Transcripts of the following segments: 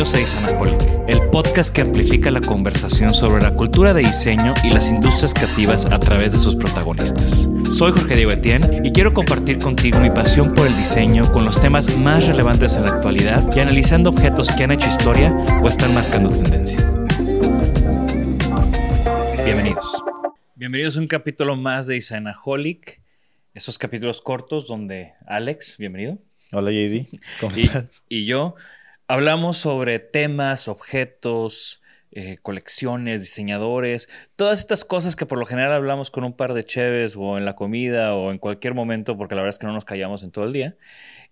Bienvenidos a Isanaholic, el podcast que amplifica la conversación sobre la cultura de diseño y las industrias creativas a través de sus protagonistas. Soy Jorge Diego Etienne y quiero compartir contigo mi pasión por el diseño con los temas más relevantes en la actualidad y analizando objetos que han hecho historia o están marcando tendencia. Bienvenidos. Bienvenidos a un capítulo más de Isanaholic. Esos capítulos cortos donde Alex, bienvenido. Hola JD, ¿cómo y, estás? Y yo hablamos sobre temas, objetos, eh, colecciones, diseñadores, todas estas cosas que por lo general hablamos con un par de cheves o en la comida o en cualquier momento, porque la verdad es que no nos callamos en todo el día.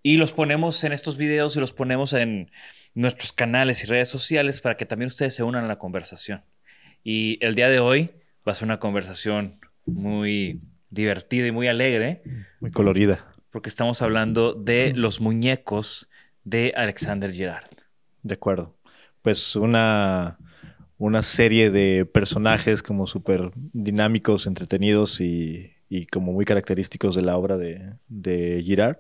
Y los ponemos en estos videos y los ponemos en nuestros canales y redes sociales para que también ustedes se unan a la conversación. Y el día de hoy va a ser una conversación muy divertida y muy alegre. Muy colorida. Porque estamos hablando de los muñecos de Alexander Girard. De acuerdo. Pues una, una serie de personajes como súper dinámicos, entretenidos y, y, como muy característicos de la obra de, de, Girard.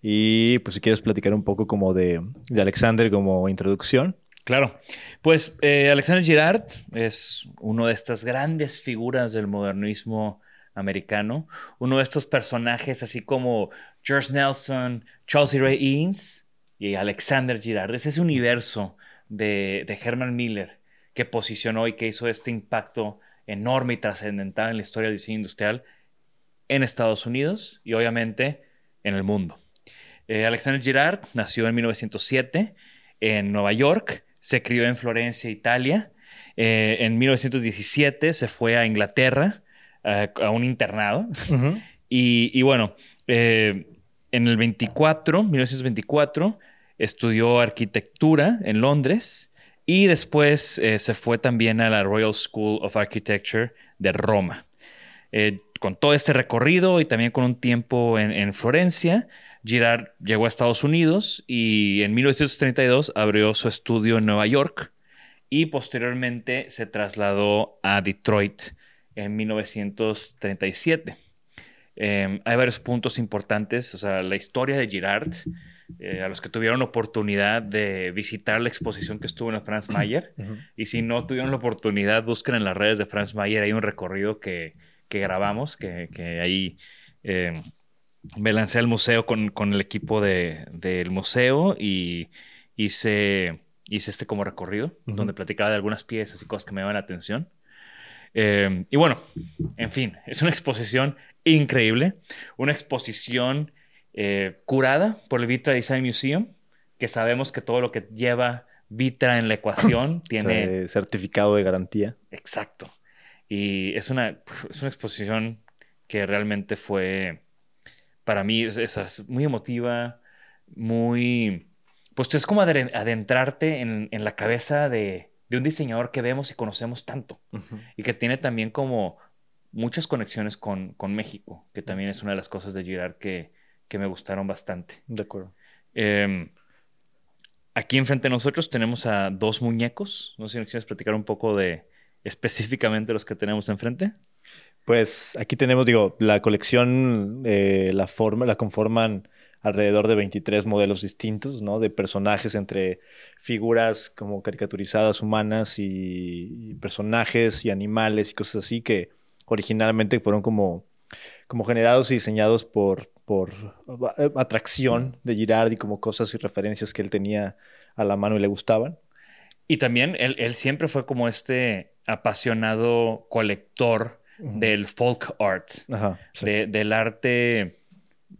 Y pues si quieres platicar un poco como de, de Alexander como introducción. Claro. Pues eh, Alexander Girard es uno de estas grandes figuras del modernismo americano, uno de estos personajes así como George Nelson, E. Ray Eames y Alexander Girard, es ese universo de, de Herman Miller que posicionó y que hizo este impacto enorme y trascendental en la historia del diseño industrial en Estados Unidos y obviamente en el mundo. Eh, Alexander Girard nació en 1907 en Nueva York, se crió en Florencia, Italia. Eh, en 1917 se fue a Inglaterra, uh, a un internado. Uh -huh. y, y, bueno, eh, en el 24, 1924, estudió arquitectura en Londres y después eh, se fue también a la Royal School of Architecture de Roma. Eh, con todo este recorrido y también con un tiempo en, en, Florencia, Girard llegó a Estados Unidos y en 1932 abrió su estudio en Nueva York y posteriormente se trasladó a Detroit en 1937. Eh, hay varios puntos importantes, o sea, la historia de Girard, eh, a los que tuvieron la oportunidad de visitar la exposición que estuvo en la Franz Mayer, uh -huh. y si no tuvieron la oportunidad, busquen en las redes de Franz Mayer, hay un recorrido que, que grabamos, que, que ahí eh, me lancé al museo con, con el equipo de, del museo y hice, hice este como recorrido, uh -huh. donde platicaba de algunas piezas y cosas que me llaman la atención. Eh, y bueno, en fin, es una exposición increíble, una exposición eh, curada por el Vitra Design Museum, que sabemos que todo lo que lleva Vitra en la ecuación tiene... certificado de garantía. Exacto. Y es una, es una exposición que realmente fue, para mí, es, es muy emotiva, muy... Pues es como adentrarte en, en la cabeza de, de un diseñador que vemos y conocemos tanto uh -huh. y que tiene también como muchas conexiones con, con, México, que también es una de las cosas de Girard que, que me gustaron bastante. De acuerdo. Eh, aquí enfrente de nosotros tenemos a dos muñecos. No sé si nos quieres platicar un poco de específicamente los que tenemos enfrente. Pues aquí tenemos, digo, la colección, eh, la forma, la conforman alrededor de 23 modelos distintos, ¿no? De personajes entre figuras como caricaturizadas humanas y, y personajes y animales y cosas así que originalmente fueron como, como generados y diseñados por, por atracción de Girard y como cosas y referencias que él tenía a la mano y le gustaban. Y también él, él siempre fue como este apasionado colector uh -huh. del folk art, Ajá, sí. de, del arte,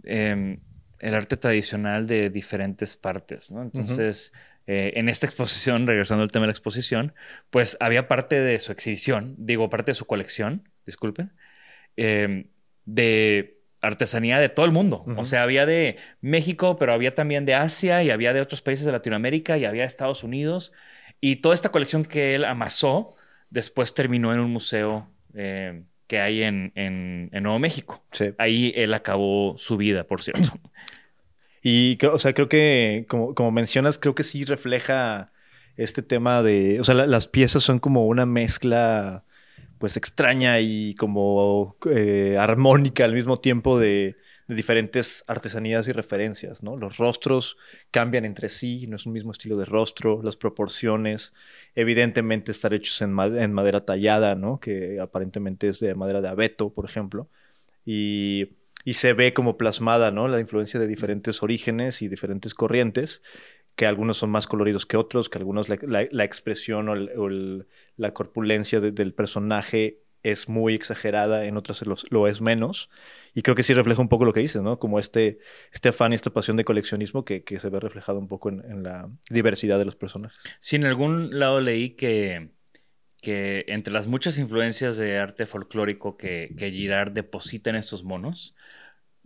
eh, el arte tradicional de diferentes partes, ¿no? Entonces, uh -huh. eh, en esta exposición, regresando al tema de la exposición, pues había parte de su exhibición, digo, parte de su colección, disculpen, eh, de artesanía de todo el mundo. Uh -huh. O sea, había de México, pero había también de Asia y había de otros países de Latinoamérica y había de Estados Unidos. Y toda esta colección que él amasó, después terminó en un museo eh, que hay en, en, en, Nuevo México. Sí. Ahí él acabó su vida, por cierto. Y creo, o sea, creo que, como, como mencionas, creo que sí refleja este tema de, o sea, la, las piezas son como una mezcla pues extraña y como eh, armónica al mismo tiempo de, diferentes artesanías y referencias, ¿no? Los rostros cambian entre sí, no es un mismo estilo de rostro, las proporciones, evidentemente estar hechos en, madera tallada, ¿no? Que aparentemente es de madera de abeto, por ejemplo, y, se ve como plasmada. La influencia de diferentes orígenes y diferentes corrientes que algunos son más coloridos que otros, que algunos la, expresión o, la corpulencia del personaje es muy exagerada, en otras lo, es menos. Y creo que sí refleja un poco lo que dices, ¿no? Como este, este afán y esta pasión de coleccionismo que, se ve reflejado un poco en, la diversidad de los personajes. Sí, en algún lado leí que, que entre las muchas influencias de arte folclórico que, que Girard deposita en estos monos,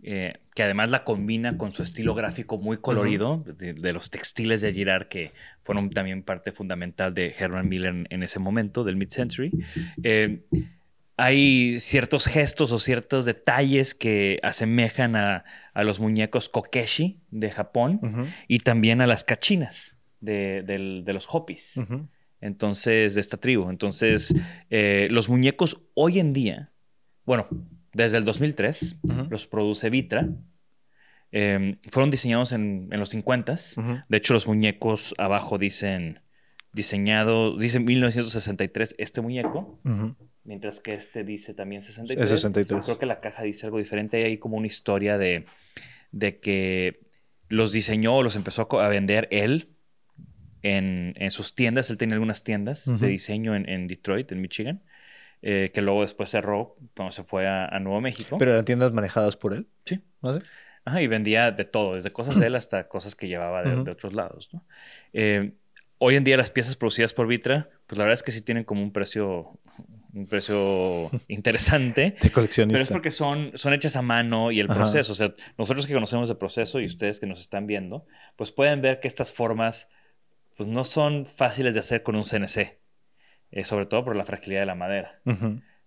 eh, que además la combina con su estilo gráfico muy colorido, de, los textiles de Girard, que fueron también parte fundamental de Herman Miller en, ese momento, del mid-century. Eh, hay ciertos gestos o ciertos detalles que asemejan a, los muñecos kokeshi de Japón y también a las cachinas de, los Hopis. Entonces, de esta tribu. Entonces, eh, los muñecos hoy en día, bueno, desde el 2003, los produce Vitra. Em, fueron diseñados en, los 50 De hecho, los muñecos abajo dicen diseñado, dice 1963 este muñeco, mientras que este dice también 63. 63. Creo que la caja dice algo diferente. Hay ahí como una historia de, de que los diseñó o los empezó a vender él en, sus tiendas. Él tenía algunas tiendas de diseño en, en Detroit, en Michigan. Eh, que luego después cerró cuando se fue a, Nuevo México. ¿Pero eran tiendas manejadas por él? Sí. ¿Ah, Ajá, y vendía de todo, desde cosas de él hasta cosas que llevaba de, otros lados. Eh, hoy en día las piezas producidas por Vitra, pues la verdad es que sí tienen como un precio un precio interesante. De coleccionista. Pero es porque son, son hechas a mano y el proceso. O sea, nosotros que conocemos el proceso y ustedes que nos están viendo, pues pueden ver que estas formas pues no son fáciles de hacer con un CNC. Eh, sobre todo por la fragilidad de la madera.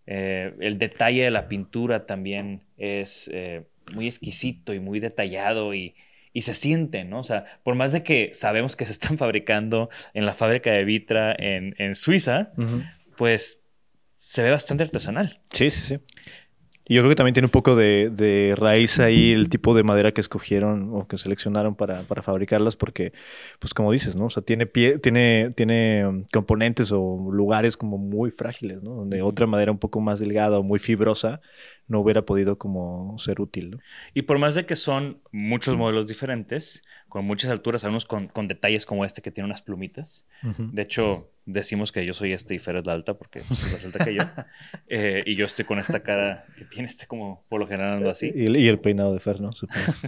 Eh, el detalle de la pintura también es eh, muy exquisito y muy detallado y, se siente, ¿no? O sea, por más de que sabemos que se están fabricando en la fábrica de Vitra en, Suiza, pues se ve bastante artesanal. Sí, sí, sí. Y yo creo que también tiene un poco de, raíz ahí el tipo de madera que escogieron o que seleccionaron para, fabricarlas, porque, pues como dices, ¿no? O sea, tiene, pie, tiene, tiene um, componentes o lugares como muy frágiles, ¿no? Donde otra madera un poco más delgada o muy fibrosa no hubiera podido como ser útil, ¿no? Y por más de que son muchos modelos diferentes, con muchas alturas, algunos con, detalles como este que tiene unas plumitas. De hecho, decimos que yo soy este y Fer es la alta porque pues, resulta que yo. Eh, y yo estoy con esta cara que tiene este como por lo general ando así. Y, el peinado de Fer, ¿no?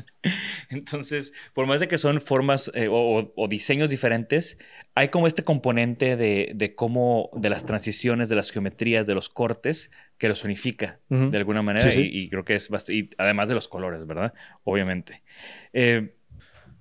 Entonces, por más de que son formas eh, o, diseños diferentes, hay como este componente de, cómo, de las transiciones, de las geometrías, de los cortes, que los unifica de alguna manera. Y, creo que es bastante, además de los colores, ¿verdad? Obviamente. Eh,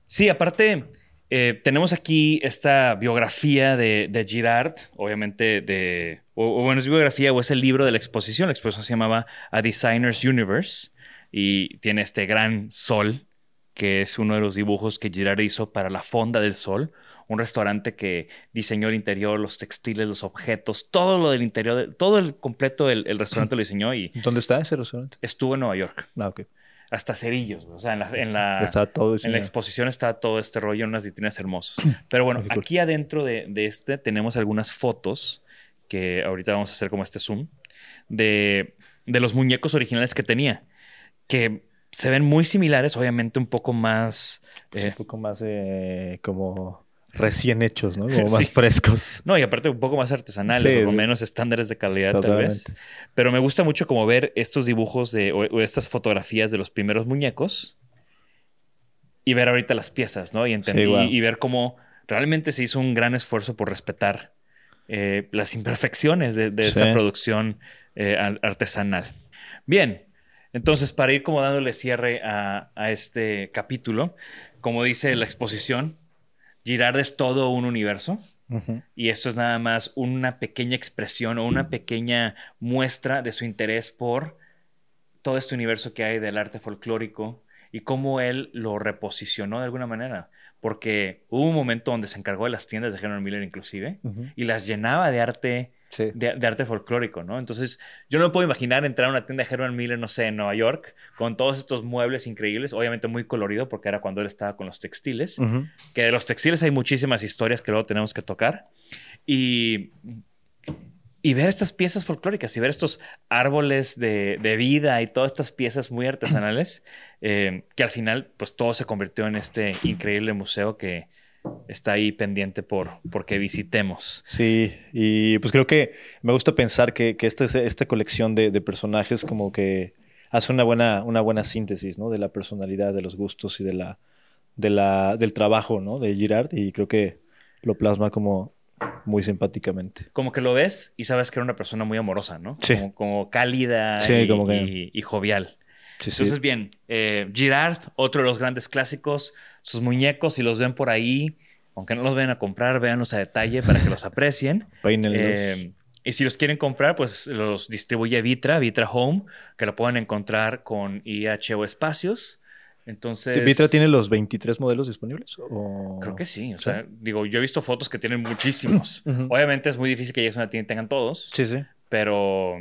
sí, aparte eh, tenemos aquí esta biografía de, Girard, obviamente de, o, bueno, es biografía o es el libro de la exposición. La exposición se llamaba A Designer's Universe y tiene este gran sol, que es uno de los dibujos que Girard hizo para la Fonda del Sol, un restaurante que diseñó el interior, los textiles, los objetos, todo lo del interior, todo el completo el, el restaurante lo diseñó y... ¿Dónde está ese restaurante? Estuvo en Nueva York. Ah, ok hasta cerillos. O sea, en la, en la, en la exposición está todo este rollo, unas vitrinas hermosas. Pero bueno, aquí adentro de, este tenemos algunas fotos que ahorita vamos a hacer como este zoom de, de los muñecos originales que tenía, que se ven muy similares, obviamente un poco más... un eh, poco más eh, como recién hechos, ¿no? Como más frescos. No, y aparte un poco más artesanales, o menos estándares de calidad tal vez. Pero me gusta mucho como ver estos dibujos de, o, estas fotografías de los primeros muñecos y ver ahorita las piezas, ¿no? Y, entender, y, ver cómo realmente se hizo un gran esfuerzo por respetar eh, las imperfecciones de, esta producción eh, artesanal. Bien, entonces para ir como dándole cierre a este capítulo, como dice la exposición, Girard es todo un universo. Y esto es nada más una pequeña expresión o una pequeña muestra de su interés por todo este universo que hay del arte folclórico y cómo él lo reposicionó de alguna manera. Porque hubo un momento donde se encargó de las tiendas de Henry Miller inclusive y las llenaba de arte de, arte folclórico, ¿no? Entonces, yo no me puedo imaginar entrar a una tienda de Herman Miller, no sé, en Nueva York, con todos estos muebles increíbles, obviamente muy colorido, porque era cuando él estaba con los textiles, que de los textiles hay muchísimas historias que luego tenemos que tocar, y, y ver estas piezas folclóricas y ver estos árboles de, vida y todas estas piezas muy artesanales, eh, que al final, pues todo se convirtió en este increíble museo que está ahí pendiente por, que visitemos. Sí, y pues creo que me gusta pensar que, que esta, esta colección de, personajes como que hace una buena, una buena síntesis, ¿no? De la personalidad, de los gustos y de la, de la, del trabajo, ¿no? De Girard y creo que lo plasma como muy simpáticamente. Como que lo ves y sabes que era una persona muy amorosa, ¿no? Sí. Como, cálida y, jovial. Entonces, bien, eh, Girard, otro de los grandes clásicos, sus muñecos, si los ven por ahí, aunque no los vayan a comprar, véanlos a detalle para que los aprecien. Eh, y si los quieren comprar, pues los distribuye Vitra, Vitra Home, que lo pueden encontrar con IH o espacios. Entonces. ¿Vitra tiene los 23 modelos disponibles? Creo que sí. O sea, digo, yo he visto fotos que tienen muchísimos. Obviamente es muy difícil que ellos una tienda tengan todos. Sí, sí. Pero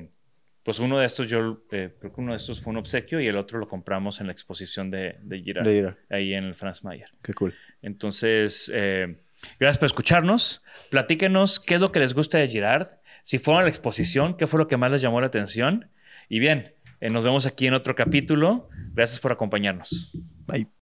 pues uno de estos yo eh, creo que uno de estos fue un obsequio y el otro lo compramos en la exposición de, de Girard, ahí en el Franz Mayer. Qué cool. Entonces, eh, gracias por escucharnos. Platíquenos qué es lo que les gusta de Girard. Si fueron a la exposición, qué fue lo que más les llamó la atención. Y bien, eh, nos vemos aquí en otro capítulo. Gracias por acompañarnos. Bye.